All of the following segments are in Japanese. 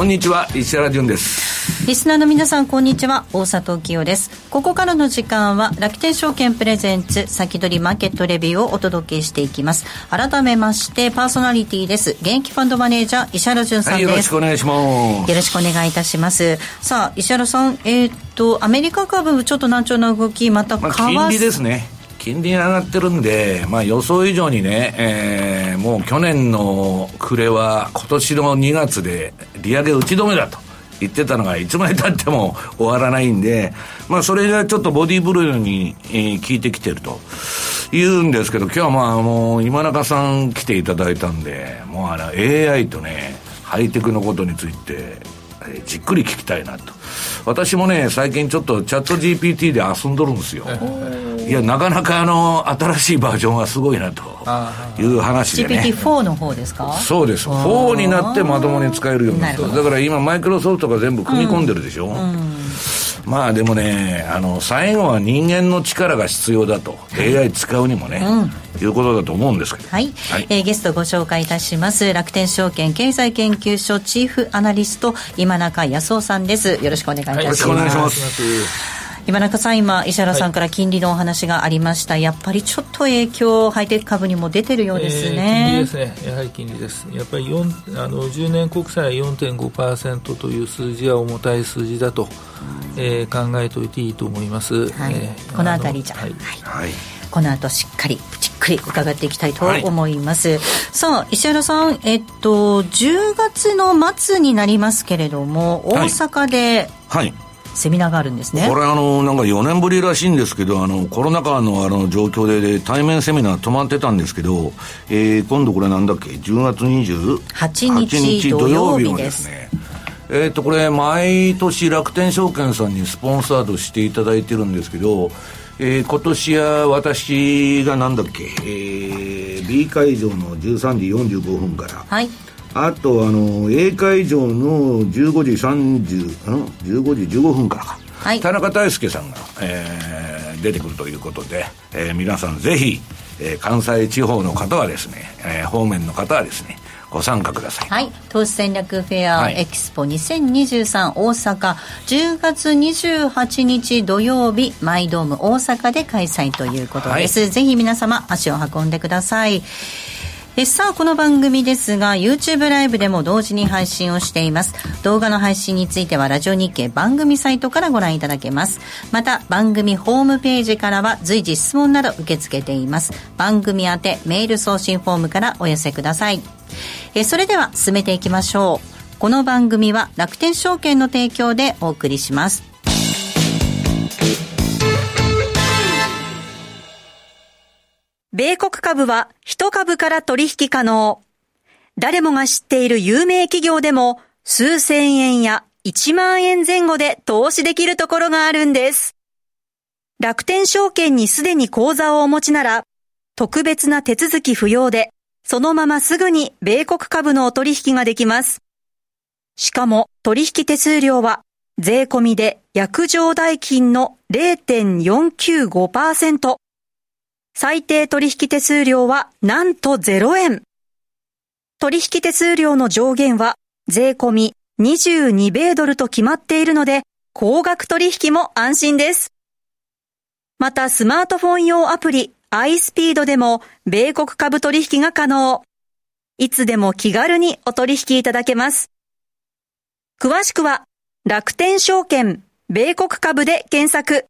こんにちは石原潤です。リスナーの皆さんこんにちは大里清です。ここからの時間は楽天証券プレゼンツ先取りマーケットレビューをお届けしていきます。改めましてパーソナリティです。現役ファンドマネージャー石原潤さんです、はい、よろしくお願いします。よろしくお願いいたします。さあ石原さんえー、っとアメリカ株ちょっと難聴な動きまた為替、まあ、金利ですね金利上がってるんで、まあ、予想以上にね、えー、もう去年の暮れは今年の2月で利上げ打ち止めだと。言ってたのがいつまでたっても 終わらないんで、まあそれがちょっとボディーブルーに、えー、効いてきてると言うんですけど、今日はまあもう今中さん来ていただいたんで、もうあの AI とね、ハイテクのことについて、え、じっくり聞きたいなと。私もね、最近ちょっとチャット GPT で遊んどるんですよ。いや、なかなかあの、新しいバージョンはすごいなという話でね。GPT4 の方ですか？そうです。4になってまともに使えるようになっただから今、マイクロソフトが全部組み込んでるでしょ？うんうんまあでもね、あの、最後は人間の力が必要だと。AI 使うにもね、うん、いうことだと思うんですけど。はい。はい、えー、ゲストご紹介いたします。楽天証券経済研究所チーフアナリスト、今中康夫さんです。よろしくお願いいたします。はい、よろしくお願いします。今中さん、今、石原さんから金利のお話がありました、はい、やっぱりちょっと影響、ハイテク株にも出てるようですね、えー、金利ですね、やはり金利です、やっぱり4あの10年国債4.5%という数字は重たい数字だと、えー、考えておいていいと思います。はい、えー、この辺りじゃ、はい、はい、この後しっかりじっくり伺っていきたいと思います、はい、さあ石原さんえっと10月の末になりますけれども大阪で、はい、はいセミナーがあるんですね。これあのなんか4年ぶりらしいんですけどあのコロナ禍のあの状況で対面セミナー止まってたんですけど、えー、今度これなんだっけ？10月28日土曜日のですね。えっ、とこれ毎年楽天証券さんにスポンサードしていただいてるんですけどえー、今年は私がなんだっけ、えー、B 会場の13時45分から、はい、あとあの A 会場の15時30ん15時15分からか、はい、田中大輔さんが、えー、出てくるということで、えー、皆さんぜひ、えー、関西地方の方はですね、えー、方面の方はですねご参加ください。はい。投資戦略フェアエキスポ2023大阪、10月28日土曜日、マイドーム大阪で開催ということです。はい、ぜひ皆様足を運んでください。えさあこの番組ですが YouTube ライブでも同時に配信をしています。動画の配信についてはラジオ日経番組サイトからご覧いただけます。また番組ホームページからは随時質問など受け付けています。番組宛てメール送信フォームからお寄せください。えそれでは進めていきましょう。この番組は楽天証券の提供でお送りします。米国株は1株から取引可能。誰もが知っている有名企業でも数千円や1万円前後で投資できるところがあるんです。楽天証券にすでに口座をお持ちなら、特別な手続き不要で、そのまますぐに米国株のお取引ができます。しかも取引手数料は税込みで約定代金の0.495%。最低取引手数料はなんと0円。取引手数料の上限は税込み22米ドルと決まっているので、高額取引も安心です。またスマートフォン用アプリ iSpeed でも米国株取引が可能。いつでも気軽にお取引いただけます。詳しくは楽天証券米国株で検索。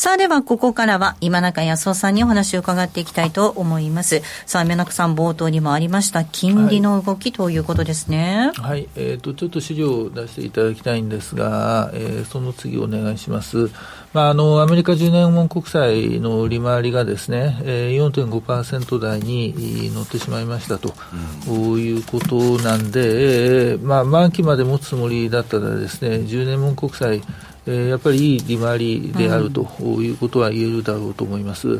さあではここからは今中康夫さんにお話を伺っていきたいと思います。さあ今中さん冒頭にもありました金利の動きということですね。はい、はい、えっ、ー、とちょっと資料を出していただきたいんですが、えー、その次お願いします。まあ、あのアメリカ10年本国債の利回りがですね、えー、4.5%台に乗ってしまいましたと、うん、いうことなんで、えー、まあ、満期まで持つつもりだったらですね、10年本国債えー、やっぱりいい利回りであるということは言えるだろうと思います。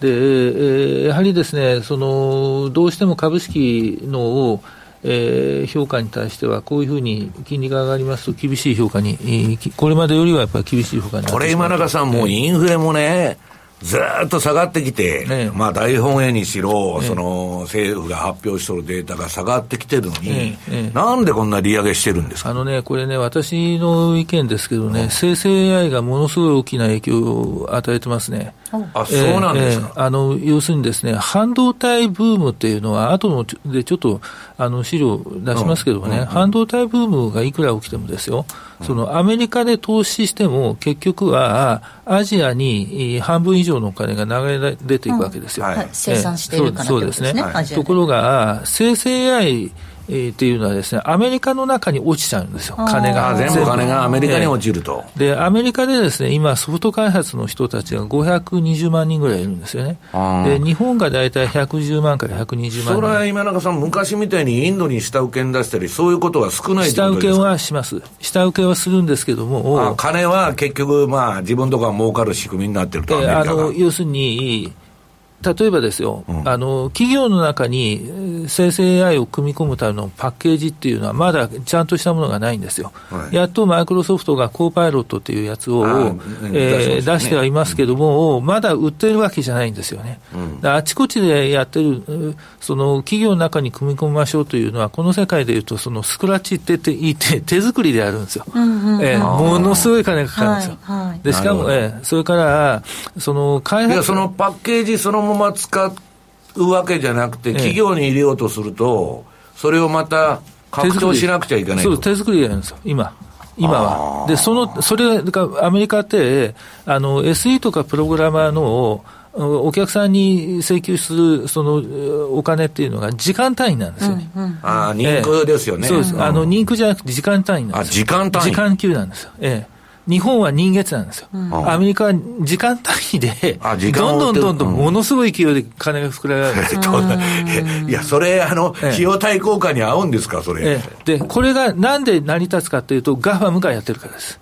で、えー、やはりですね、その、どうしても株式のえー、評価に対しては、こういうふうに金利が上がりますと、厳しい評価に、これまでよりはやっぱり厳しい評価にこれ、今中さん、もうインフレもね、ずっと下がってきて、ね、まあ大本営にしろ、ね、その政府が発表してるデータが下がってきてるのに、ね、なんでこんな利上げしてるんですか？あのね、これね、私の意見ですけどね、うん、生成 AI がものすごい大きな影響を与えてますね。あ、そうなんですか、えー、あの要するにですね、半導体ブームっていうのは、後のでちょっとあの資料出しますけどね、うんうんうん、半導体ブームがいくら起きてもですよ、そのアメリカで投資しても、結局はアジアに半分以上のお金が流れ出ていくわけですよ。うん。はい、生産しているからそうですね。ところが、生成 AI えー、っていうのはですね、アメリカの中に落ちちゃうんですよ、金が。全部金がアメリカに落ちると。えー、で、アメリカでですね、今、ソフト開発の人たちが520万人ぐらいいるんですよね。で、日本が大体110万から120万人。それは今中さん、昔みたいにインドに下請けに出したり、そういうことは少ない下請けはします。下請けはするんですけども。金は結局、まあ、自分とか儲かる仕組みになってると、えー、あの要するに、例えばですよ、うん、あの企業の中に生成 AI を組み込むためのパッケージっていうのは、まだちゃんとしたものがないんですよ、はい、やっとマイクロソフトがコーパイロットっていうやつを、えー、出してはいますけども、うん、まだ売ってるわけじゃないんですよね、うん、あちこちでやってる、その企業の中に組み込みましょうというのは、この世界でいうと、そのスクラッチって言って手作りでやるんですよ、えー、ものすごい金がかかるんですよ。はいはい、でしかも、えー、それからその開発そのパッケージそのまま使うわけじゃなくて、企業に入れようとすると、それをまた拡張しなくちゃいけないそう、手作りでやるんですよ、今。今は。で、その、それが、アメリカって、あの、SE とかプログラマーの、お客さんに請求するそのお金っていうのが時間単位なんですよね。うんうん、ああ、人空ですよね。そうです。あの、人空じゃなくて時間単位なんですよ。あ、時間単位時間級なんですよ。ええ。日本は人月なんですよ、うん、アメリカは時間単位で、どんどんどんどんものすごい勢いで金が膨らむ、いや、それ、あの、費用対効果に合うんですか、それ。ええ、で、これがなんで成り立つかというと、ガファムがやってるからです。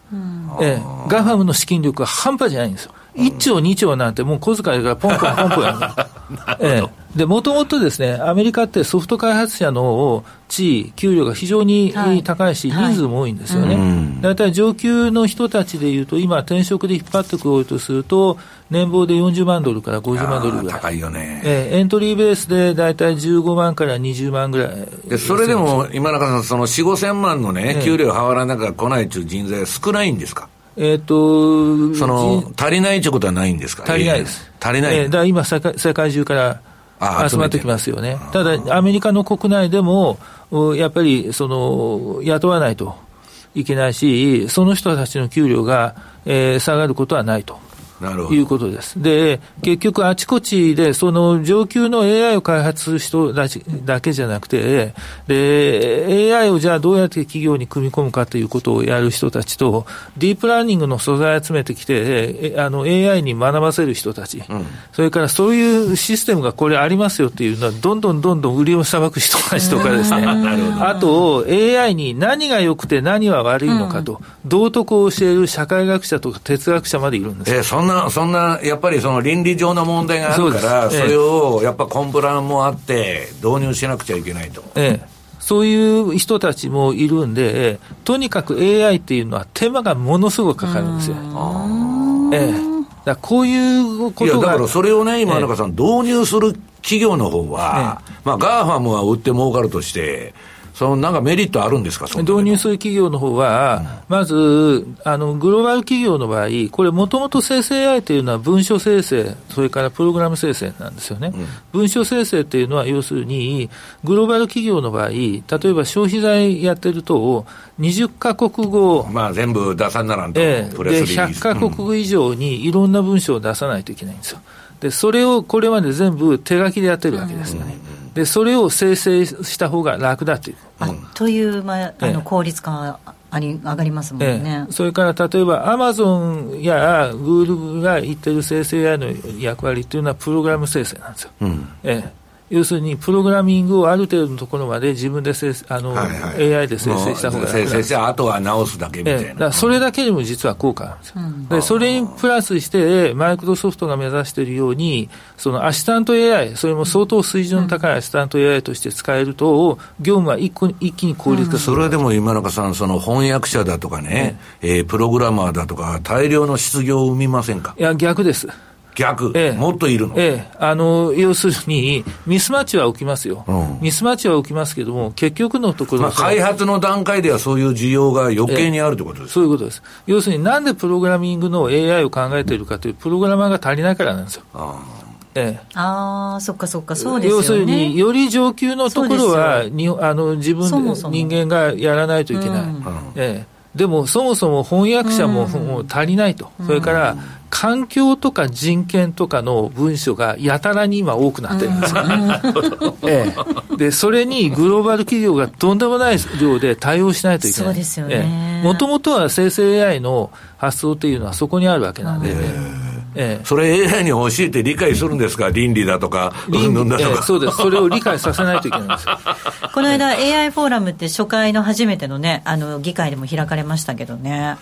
ええ、ガファムの資金力は半端じゃないんですよ。1兆、2兆なんて、もう小遣いがポンポンポンポンや る。ええで、もともとですね、アメリカってソフト開発者の地位、給料が非常に高いし、はい、人数も多いんですよね。大、体、上級の人たちでいうと、今、転職で引っ張ってこようとすると、年俸で40万ドルから50万ドルぐらい。高いよね。えー、エントリーベースで大体15万から20万ぐらい。でそれでも、今中さん、その4、5千万のね、給料払わなきゃ来ないという人材少ないんですか？えっ、とその、足りないということはないんですか？足りないです。足りない。えー、だから今世界、世界中から、集まってきますよね。ただ、アメリカの国内でも、やっぱりその雇わないといけないし、その人たちの給料が、えー、下がることはないと。いうことです。で、結局あちこちで、その上級の AI を開発する人だけじゃなくて、で、AI をじゃあどうやって企業に組み込むかということをやる人たちと、ディープラーニングの素材を集めてきて、あの AI に学ばせる人たち、うん、それからそういうシステムがこれありますよっていうのは、どんどんどんどん売りをさばく人たちとかですね、あと AI に何が良くて何は悪いのかと、道徳を教える社会学者とか哲学者までいるんです。えー、そんな、そんな、やっぱりその倫理上の問題があるから、それをやっぱコンプラもあって、導入しなくちゃいけないと。ええ。そういう人たちもいるんで、とにかく AI っていうのは手間がものすごくかかるんですよ。ええ、だこういうことが。だからそれをね、今、中さん、導入する企業の方は、ええ、まあ、 GAFAM は売って儲かるとして、そのなんかメリットあるんですか、導入する企業の方は、まず、あの、グローバル企業の場合、これもともと生成 AI というのは文書生成、それからプログラム生成なんですよね。文書生成っていうのは、要するに、グローバル企業の場合、例えば消費財やってると、20か国語、まあ全部出さんならんと、ええ、で100か国語以上にいろんな文章を出さないといけないんですよ。で、それをこれまで全部手書きでやってるわけですよね。で、それを生成した方が楽だという。あという、まあ、あの効率化あり上がりますもんね、ええ、それから例えばアマゾンやグールが言ってる生成 AI の役割っていうのはプログラム生成なんですよ。うん。ええ要するにプログラミングをある程度のところまで自分でせあの、はいはい、AI で生成した方が生成して、あとは直すだけみたいな。ええ、それだけでも実は効果なんですよ、うん、で。それにプラスして、マイクロソフトが目指しているように、そのアシスタント AI、それも相当水準の高いアシスタント AI として使えると、業務は一個一気に効率化する、うん、それはでも今中さん、その翻訳者だとかね、うん、えー、プログラマーだとか、大量の失業を生みませんか？いや、逆です。逆、ええ、もっといるの、ええ、あの要するに、ミスマッチは起きますよ、うん、ミスマッチは起きますけども、結局のところ、まあ、開発の段階ではそういう需要が余計にあるということです、え、そういうことです。要するに、なんでプログラミングの AI を考えているかという、プログラマーが足りないからなんですよ。あええ、ああ、そっかそっか、そうですよ、ね、要するに、より上級のところはにあの自分そもそも。人間がやらないといけない。うん、ええでもそもそも翻訳者も足りないと、それから環境とか人権とかの文書がやたらに今多くなってるんですよ、ええ、でそれにグローバル企業がとんでもない量で対応しないといけない。そうですよね。もともとは生成 AI の発想っていうのはそこにあるわけなんで、ええ、それ AI に教えて理解するんですか、倫理だとか、倫理だとか、ええ、そうです、それを理解させないといけないんです。この間、AI フォーラムって初回の初めてのね、あの議会でも開かれましたけどね。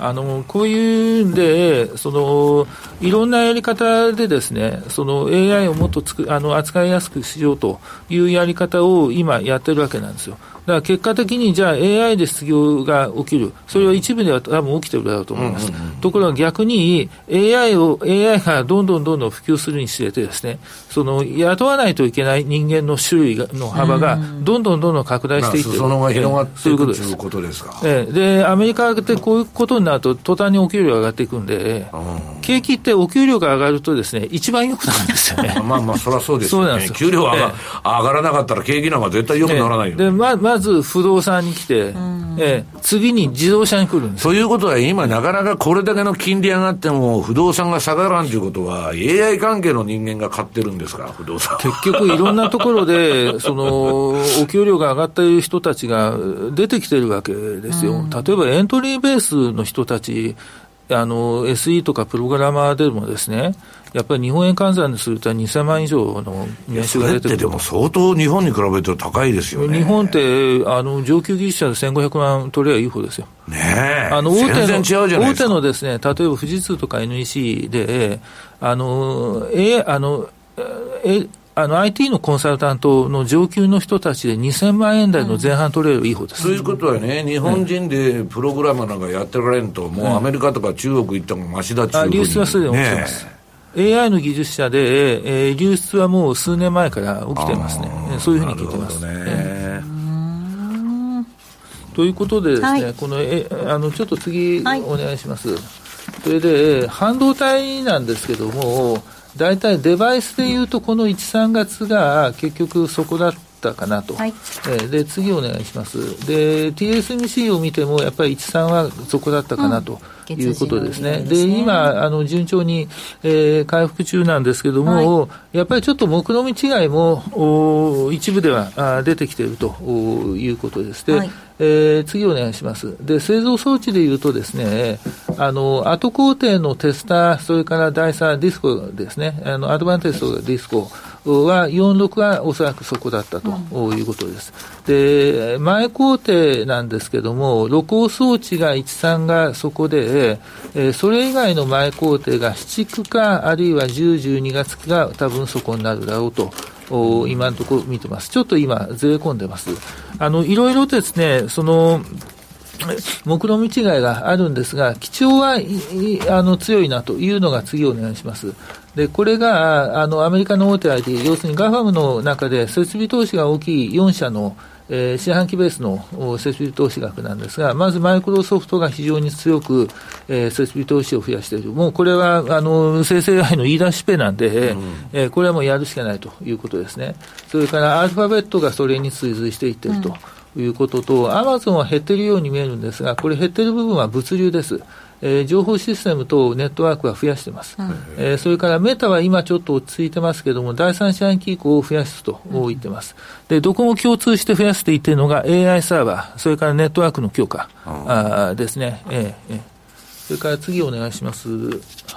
あのこういうんでその、いろんなやり方でですねその AI をもっとつくあの扱いやすくしようというやり方を今やってるわけなんですよ。だから結果的にじゃあ AI で失業が起きる、それは一部では多分起きてるだろうと思います。ところが逆に AI を、AI がどんどんどんどん普及するにつれてですね、その雇わないといけない人間の種類の幅がどんどんどんどん拡大していってる。そのが広がっていくということですか。ええ、で、アメリカでこういうことになると途端にお給料が上がっていくんで、景気ってお給料が上がるとですね、一番良くなるんですよね。まあまあ、そりゃそうですよね。そうなんです給料が上がらなかったら景気なんか絶対良くならないよ、で、ままず不動産に来て、ええ、次に自動車に来るんです。ということは、今、なかなかこれだけの金利上がっても、不動産が下がらんということは、AI 関係の人間が買ってるんですか、不動産。結局、いろんなところで、その、お給料が上がっている人たちが出てきてるわけですよ。例えば、エントリーベースの人たち、あの SE とかプログラマーでもですね、やっぱり日本円換算にすると2000万以上の年収が出てくるでも相当日本に比べると高いですよね。日本ってあの上級技術者で1500万取ればいい方ですよ。ねえ。あの大手の大手のですね、例えば富士通とか NEC で、あの、え、あの、え、あの IT のコンサルタントの上級の人たちで2000万円台の前半取れるいい方です、そういうことはね、日本人でプログラマーなんかやってられんと、もうアメリカとか中国行ったもましだっていう流出はすでに起きてます。ね、AI の技術者で、えー、流出はもう数年前から起きてますね、そういうふうに聞いてます。ね。ということでですね、はい、このえあのちょっと次、お願いします。それで、半導体なんですけども、大体デバイスでいうと、この1、3月が結局そこだったかなと、はい、えー、で次お願いします、で TSMC を見ても、やっぱり1、3はそこだったかなと。いうことですね。で、ね、今、あの、順調に、えー、回復中なんですけども、はい、やっぱりちょっと目論見違いも、お一部ではあ出てきているということです。で、はいえー、次お願いします。で、製造装置でいうとですね、あの、後工程のテスター、それからダイサー、ディスコですね、あの、アドバンテストディスコは、46はおそらくそこだったということです。で、前工程なんですけども、露光装置が13がそこで、えー、それ以外の前工程が7区か、あるいは10、12月が多分そこになるだろうと。今のところ見てます。ちょっと今、ずれ込んでます。あの、いろいろですね、その、目論見違いがあるんですが、基調はあの強いなというのが次お願いします。で、これが、あの、アメリカの大手 IT、要するにガファムの中で設備投資が大きい4社の、えー、四半期ベースの設備投資額なんですが、まずマイクロソフトが非常に強く、えー、設備投資を増やしている、もうこれはあの生成 AI の言い出しっぺなんで、うん、えー、これはもうやるしかないということですね。それからアルファベットがそれに追随していっていると。いうことと、アマゾンは減っているように見えるんですが、これ減っている部分は物流です。えー、情報システムとネットワークは増やしてます、うん、えー、それからメタは今ちょっと落ち着いてますけれども、第三四半期以降増やすと言ってます、でどこも共通して増やしていっているのが AI サーバー、それからネットワークの強化、あですね。えーえーそれから次お願いします。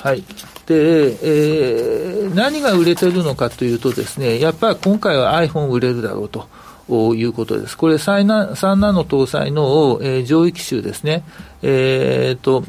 はい。で、えー、何が売れてるのかというとですね、やっぱり今回は iPhone 売れるだろうと。いうことです。これ3ナ、3ナノ搭載の、えー、上位機種ですね。えー、と、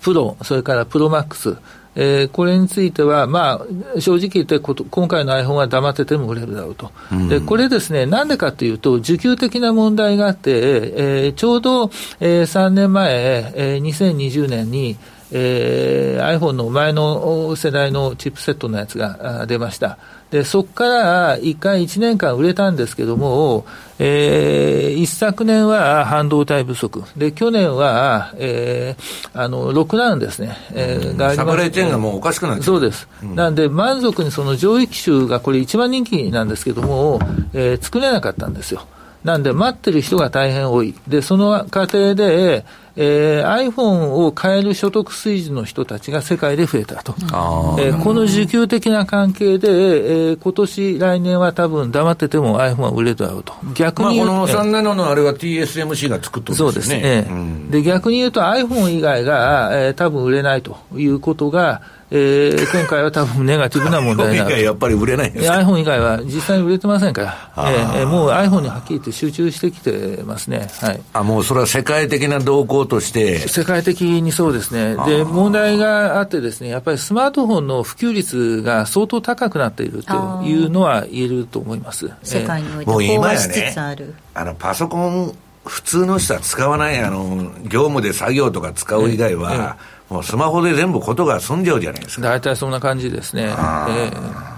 プロ、それからプロマックス、えー、これについては、まあ、正直言って今回の iPhone は黙ってても売れるだろうと、うん、でこれですね、なんでかというと、需給的な問題があって、えー、ちょうど、えー、3年前、えー、2020年に、えー、iPhone の前の世代のチップセットのやつが出ました。で、そこから1回1年間売れたんですけども、えー、一昨年は半導体不足。で、去年は、えー、あの、ロックダウンですね。えー、があります。サプライチェーンがもうおかしくなっそうです。うん、なんで、満足にその上位機種がこれ一番人気なんですけども、えー、作れなかったんですよ。なんで、待ってる人が大変多い。で、その過程で、えー、iPhone を買える所得水準の人たちが世界で増えたと。えー、この需給的な関係で、えー、今年、来年は多分黙ってても iPhone は売れるだろうと。逆に、まあ、この3ナノのあれは TSMC が作ってるんですね。そうですね。で、逆に言うと iPhone 以外が、えー、多分売れないということが、えー、今回は多分ネガティブな問題になる。やっぱり売れないんですか？iPhone 以外は実際に売れてませんから、えー、もう iPhone にはっきり言って集中してきてますね。はい。あ、もうそれは世界的な動向として。世界的にそうですね。で、問題があってですね、やっぱりスマートフォンの普及率が相当高くなっているというのは言えると思います。世界において飽和しつつある。あの、パソコン、普通の人は使わない、あの、業務で作業とか使う以外は、ええもうスマホで全部ことが済んじゃうじゃないですか。大体そんな感じですね。えー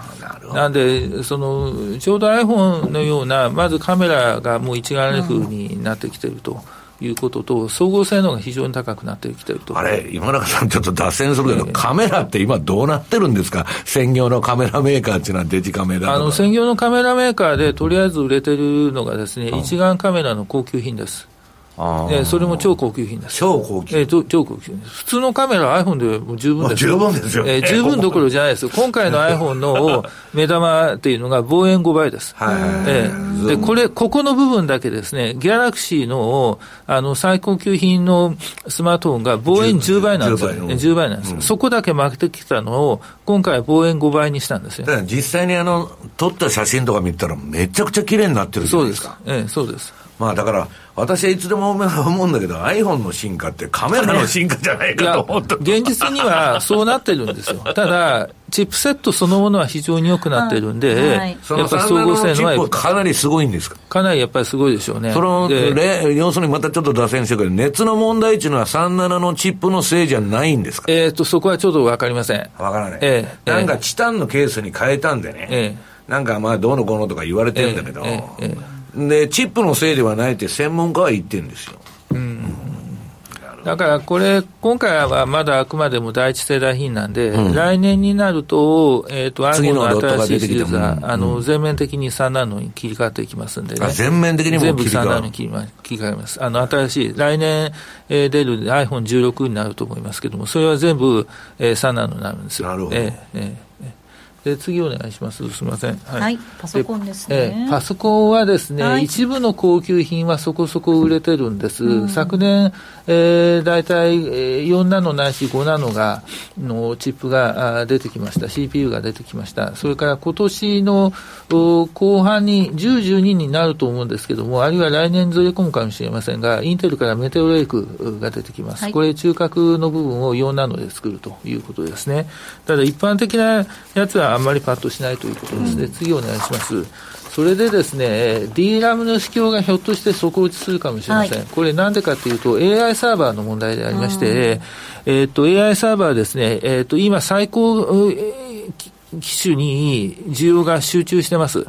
なんで、その、ちょうど iPhone のような、まずカメラがもう一眼レフになってきてると。いうことと、総合性能が非常に高くなってきてるとあれ、今中さん、ちょっと脱線するけど、えー、カメラって今、どうなってるんですか、専業のカメラメーカーっていうのは、デジカメだあの専業のカメラメーカーで、とりあえず売れてるのがですね、一眼カメラの高級品です。えそれも超高級品です。超高級えー、超高級。普通のカメラ、iPhone でも十分です十分ですよ、えー、十分どころじゃないです。今回の iPhone の目玉っていうのが望遠5倍です。はい、えー、で、これ、ここの部分だけですね、ギャラクシーのあの最高級品のスマートフォンが望遠10倍なんですよ。10倍 ,10 倍なんです、うん、そこだけ負けてきたのを、今回は望遠5倍にしたんですよ。だから実際にあの、撮った写真とか見たら、めちゃくちゃ綺麗になってるじゃないですか。そうです。ええー、そうです。まあだから、私はいつでも思うんだけど、iPhone の進化ってカメラの進化じゃないかと思った。現実にはそうなってるんですよ。ただ、チップセットそのものは非常に良くなってるんで、はい、やっぱ総合性能はかなりすごいんですか？かなりやっぱりすごいでしょうね。その要するにまたちょっと脱線してるけど、熱の問題っていうのは37のチップのせいじゃないんですか？えっ、と、そこはちょっとわかりません。わからない。えー、なんかチタンのケースに変えたんでね、えー、なんかまあどうのこうのとか言われてるんだけど、えーえーで、チップのせいではないって専門家は言ってるんですよ。うんだからこれ、今回はまだあくまでも第一世代品なんで、うん、来年になると、えっ、ー、と、iPhone の新しいシリーズは、あの、全面的に3ナノに切り替わっていきますんでね。全面的にも全部3ナノに切り切り替えます。あの、新しい、来年、えー、出る iPhone16 になると思いますけども、それは全部、えー、3ナノになるんですよ。なるほど。えーえーで次お願いします。すみません。はい。はい、パソコンですね。パソコンはですね、はい、一部の高級品はそこそこ売れてるんです。うん、昨年、えー、大体4ナノないし5ナノが、のチップが出てきました。CPU が出てきました。それから今年の後半に10、12になると思うんですけども、あるいは来年ずれ込むかもしれませんが、インテルからメテオレイクが出てきます。はい、これ中核の部分を4ナノで作るということですね。ただ一般的なやつはあんまりパッとしないということですね。うん、次お願いします。それでですね、D ラムの市況がひょっとして底打ちするかもしれません。はい、これなんでかというと、AI サーバーの問題でありまして、えっ、と、AI サーバーですね、えっ、と、今最高、機種に需要が集中してます。うん、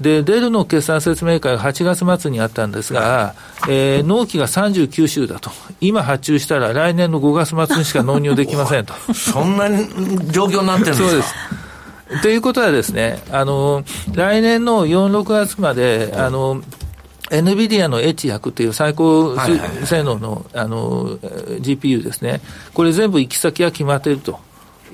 で、デルの決算説明会が8月末にあったんですが、えー、納期が39週だと。今発注したら来年の5月末にしか納入できませんと。そんな状況になってるんですか？そうです。ということはですね、あの、来年の4、6月まで、あの、エヌビディアの H100 という最高性能の,、あの GPU ですね、これ全部行き先が決まっていると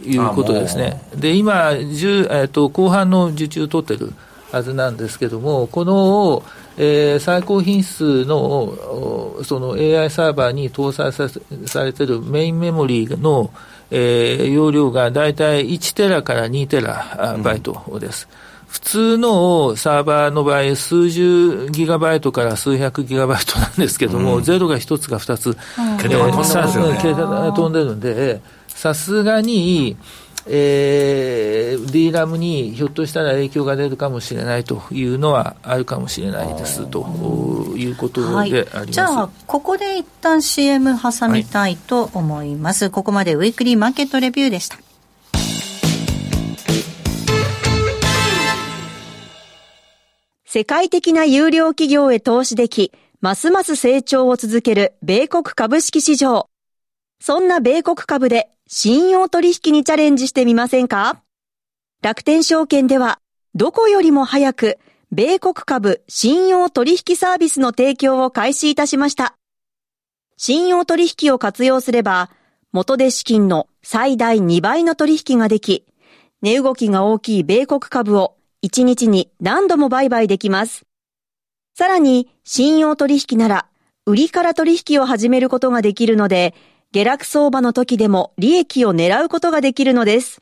いうことですね。で、今、えーと、後半の受注取ってるはずなんですけども、この、えー、最高品質のその AI サーバーに搭載さされているメインメモリーの、えー、容量が大体1テラから2テラバイトです。うん普通のサーバーの場合、数十ギガバイトから数百ギガバイトなんですけども、うん、ゼロが一つか二つ、桁が飛んでますよね。桁が飛んでるんで、さすがに、えー、DRAM にひょっとしたら影響が出るかもしれないというのはあるかもしれないですということであります、はい、じゃあ、ここで一旦 CM 挟みたいと思います。はい、ここまでウィークリーマーケットレビューでした。世界的な有料企業へ投資でき、ますます成長を続ける米国株式市場。そんな米国株で信用取引にチャレンジしてみませんか？楽天証券では、どこよりも早く、米国株信用取引サービスの提供を開始いたしました。信用取引を活用すれば、元で資金の最大2倍の取引ができ、値動きが大きい米国株を1日に何度も売買できます。さらに、信用取引なら、売りから取引を始めることができるので、下落相場の時でも利益を狙うことができるのです。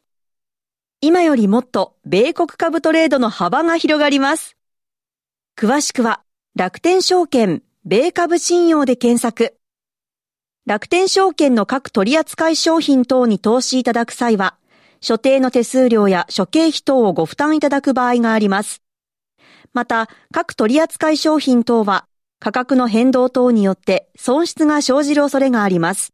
今よりもっと米国株トレードの幅が広がります。詳しくは、楽天証券、米株信用で検索。楽天証券の各取扱商品等に投資いただく際は、所定の手数料や諸経費等をご負担いただく場合があります。また、各取扱商品等は価格の変動等によって損失が生じる恐れがあります。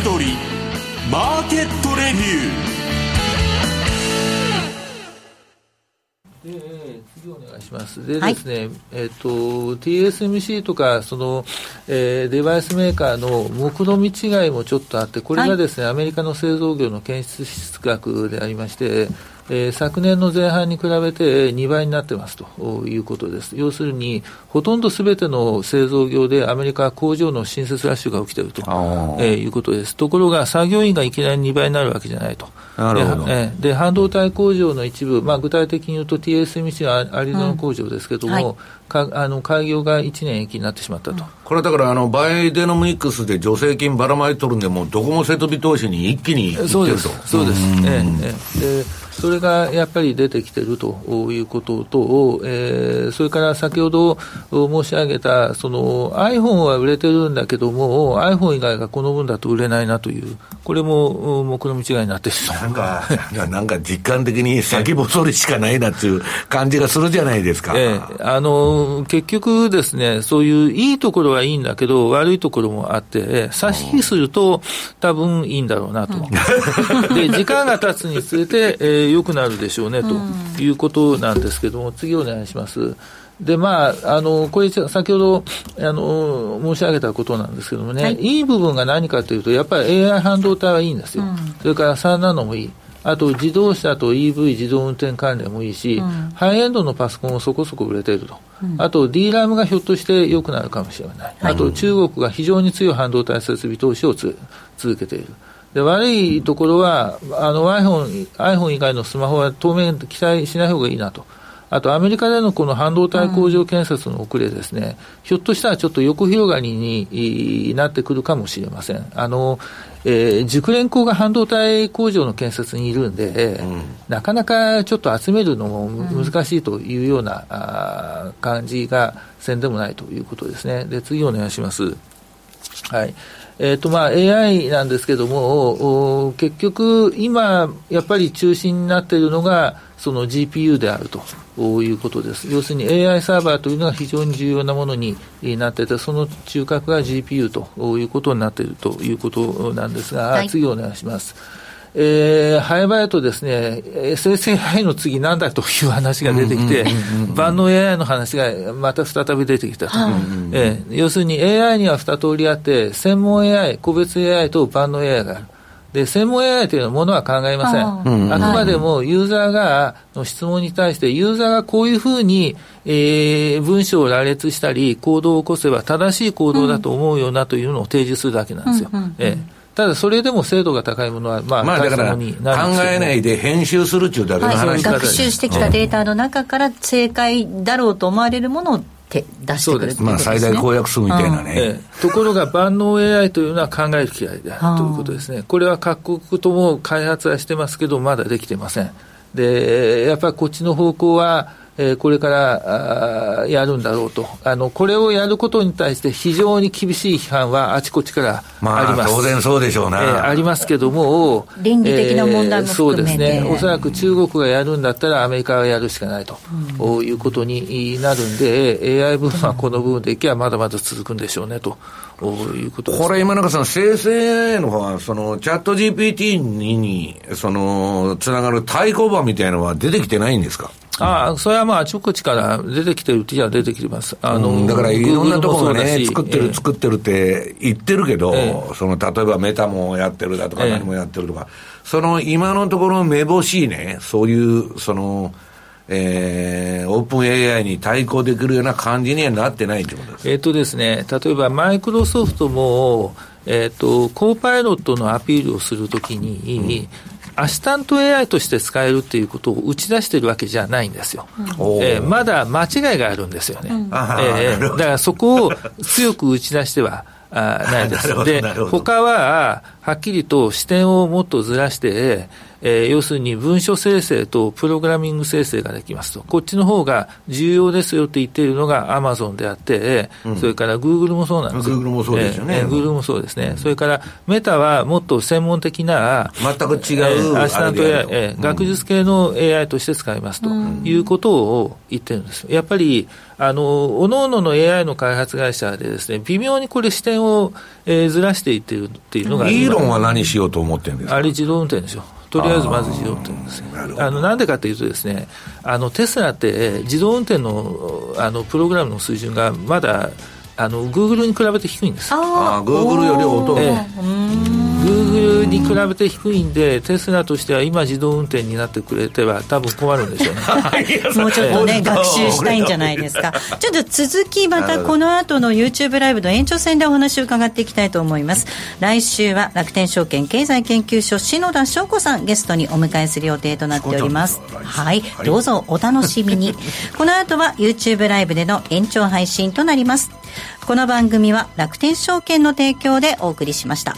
先取り、マーケットレビュー。次お願いします。でですね、はい、えっ、と、TSMC とか、その、えー、デバイスメーカーの目論見違いもちょっとあって、これがですね、はい、アメリカの製造業の検出出額でありまして、えー、昨年の前半に比べて2倍になってますということです。要するに、ほとんどすべての製造業でアメリカは工場の新設ラッシュが起きていると、えー、いうことです。ところが、作業員がいきなり2倍になるわけじゃないと。なるほどでで半導体工場の一部、まあ、具体的に言うと TSMC はアリゾナ工場ですけれども、うん。はい、かあの開業が1年延期になってしまったと、うん、これだからあの、バイデノミクスで助成金ばらまいとるんで、もどこも瀬戸び投資に一気にいってると。そうです、そうです。えええそれがやっぱり出てきているということと、えー、それから先ほど申し上げた、その iPhone は売れてるんだけども、iPhone 以外がこの分だと売れないなという、これも目論見違いになってなんか、なんか実感的に先細りしかないなっていう感じがするじゃないですか。えー、あの結局ですね、そういういいところはいいんだけど、悪いところもあって、差し引きすると、多分いいんだろうなと。で、時間が経つにつれて、えー良くなるでしょうね、ということなんですけども、次お願いします。で、まあ、あの、これ、先ほど、あの、申し上げたことなんですけどもね、はい、いい部分が何かというと、やっぱり AI 半導体はいいんですよ。うん、それから3ナノもいい。あと自動車と EV 自動運転関連もいいし、うん、ハイエンドのパソコンもそこそこ売れていると、うん、あと D ラムがひょっとして良くなるかもしれない、はい、あと中国が非常に強い半導体設備投資を続けている。で悪いところはあの iPhone, iPhone 以外のスマホは当面期待しない方がいいなと。あとアメリカでのこの半導体工場建設の遅れですね、うん、ひょっとしたらちょっと横広がりになってくるかもしれません。あのえー、熟練工が半導体工場の建設にいるんで、うん、なかなかちょっと集めるのも難しいというような、うん、あ感じがせんでもないということですね。で、次お願いします。はい。えーとまあ、AI なんですけども、結局、今、やっぱり中心になっているのが、その GPU であるということです。要するに AI サーバーというのが非常に重要なものになっていて、その中核が GPU ということになっているということなんですが、はい、次お願いします。えー、早々とですね、生成 AI の次なんだという話が出てきて、万能 AI の話がまた再び出てきたと。えー、要するに AI には二通りあって、専門 AI、個別 AI と万能 AI がある。で、専門 AI というのものは考えません。ああくまでもユーザーが、の質問に対して、ユーザーがこういうふうに、えー、文章を羅列したり、行動を起こせば正しい行動だと思うようなというのを提示するだけなんですよ。えーただそれでも精度が高いものは、まあ、まあ、だから考えないで編集するっていうだけの話、はい、学習してきたデータの中から正解だろうと思われるものを出してくる、ね、まあ、最大公約数みたいなね、ええ、ところが万能 AI というのは考える機会であるということですね、これは各国とも開発はしてますけど、まだできてません。でやっぱりこっちの方向はえー、これからあやるんだろうと。あの、これをやることに対して非常に厳しい批判はあちこちからあります。まあ、当然そうでしょうな、えー、ありますけども、倫理的な問題もそうですね、おそらく中国がやるんだったらアメリカがやるしかないと、うん、いうことになるんで、AI 部分はこの部分でいけばまだまだ続くんでしょうねと。いうことこれ、今中さん、生成 AI の方は、そのチャット GPT にそのつながる対抗馬みたいなのは出てきてないんですか？ああ、それはまあ、あちこちから出てきてるってじゃ出てきてます。あの、うん、だからいろんなところがね、作ってる、作ってるって言ってるけど、ええ、その、例えばメタもやってるだとか、何もやってるとか、え、その、今のところめぼしいね、そういう、その、えー、オープン AI に対抗できるような感じにはなってないということです。えっ、とですね、例えばマイクロソフトも、えっ、ー、と、コーパイロットのアピールをするときに、うんアシタント AI として使えるっていうことを打ち出してるわけじゃないんですよ。うん、えー、まだ間違いがあるんですよね。うん、えー、だからそこを強く打ち出してはあないです。で、他は、はっきりと視点をもっとずらして、えー、要するに文書生成とプログラミング生成ができますと、こっちの方が重要ですよって言っているのがアマゾンであって、うん、それからグーグルもそうなんですグーグルもそうですよね。えー、グーグルもそうですね。それからメタはもっと専門的な、全く違う、アシタント AI、えー、学術系の AI として使いますということを言ってるんです。やっぱり、あの、おのおのの AI の開発会社でですね、微妙にこれ視点を、えー、ずらしていってるっていうのが。イーロンは何しようと思ってるんですか？あれ自動運転でしょ。とりあえずまず自動運転ですあのなんでかというとですねあのテスラって自動運転のあのプログラムの水準がまだあのグーグルに比べて低いんですああグーグルより音、ええグーグルに比べて低いんで、テスラとしては今自動運転になってくれては多分困るんでしょうね。もうちょっとね、学習したいんじゃないですか。ちょっと続き、またこの後の YouTube ライブの延長戦でお話を伺っていきたいと思います。来週は楽天証券経済研究所篠田翔子さんゲストにお迎えする予定となっております。はい、どうぞお楽しみに。この後は YouTube ライブでの延長配信となります。この番組は楽天証券の提供でお送りしました。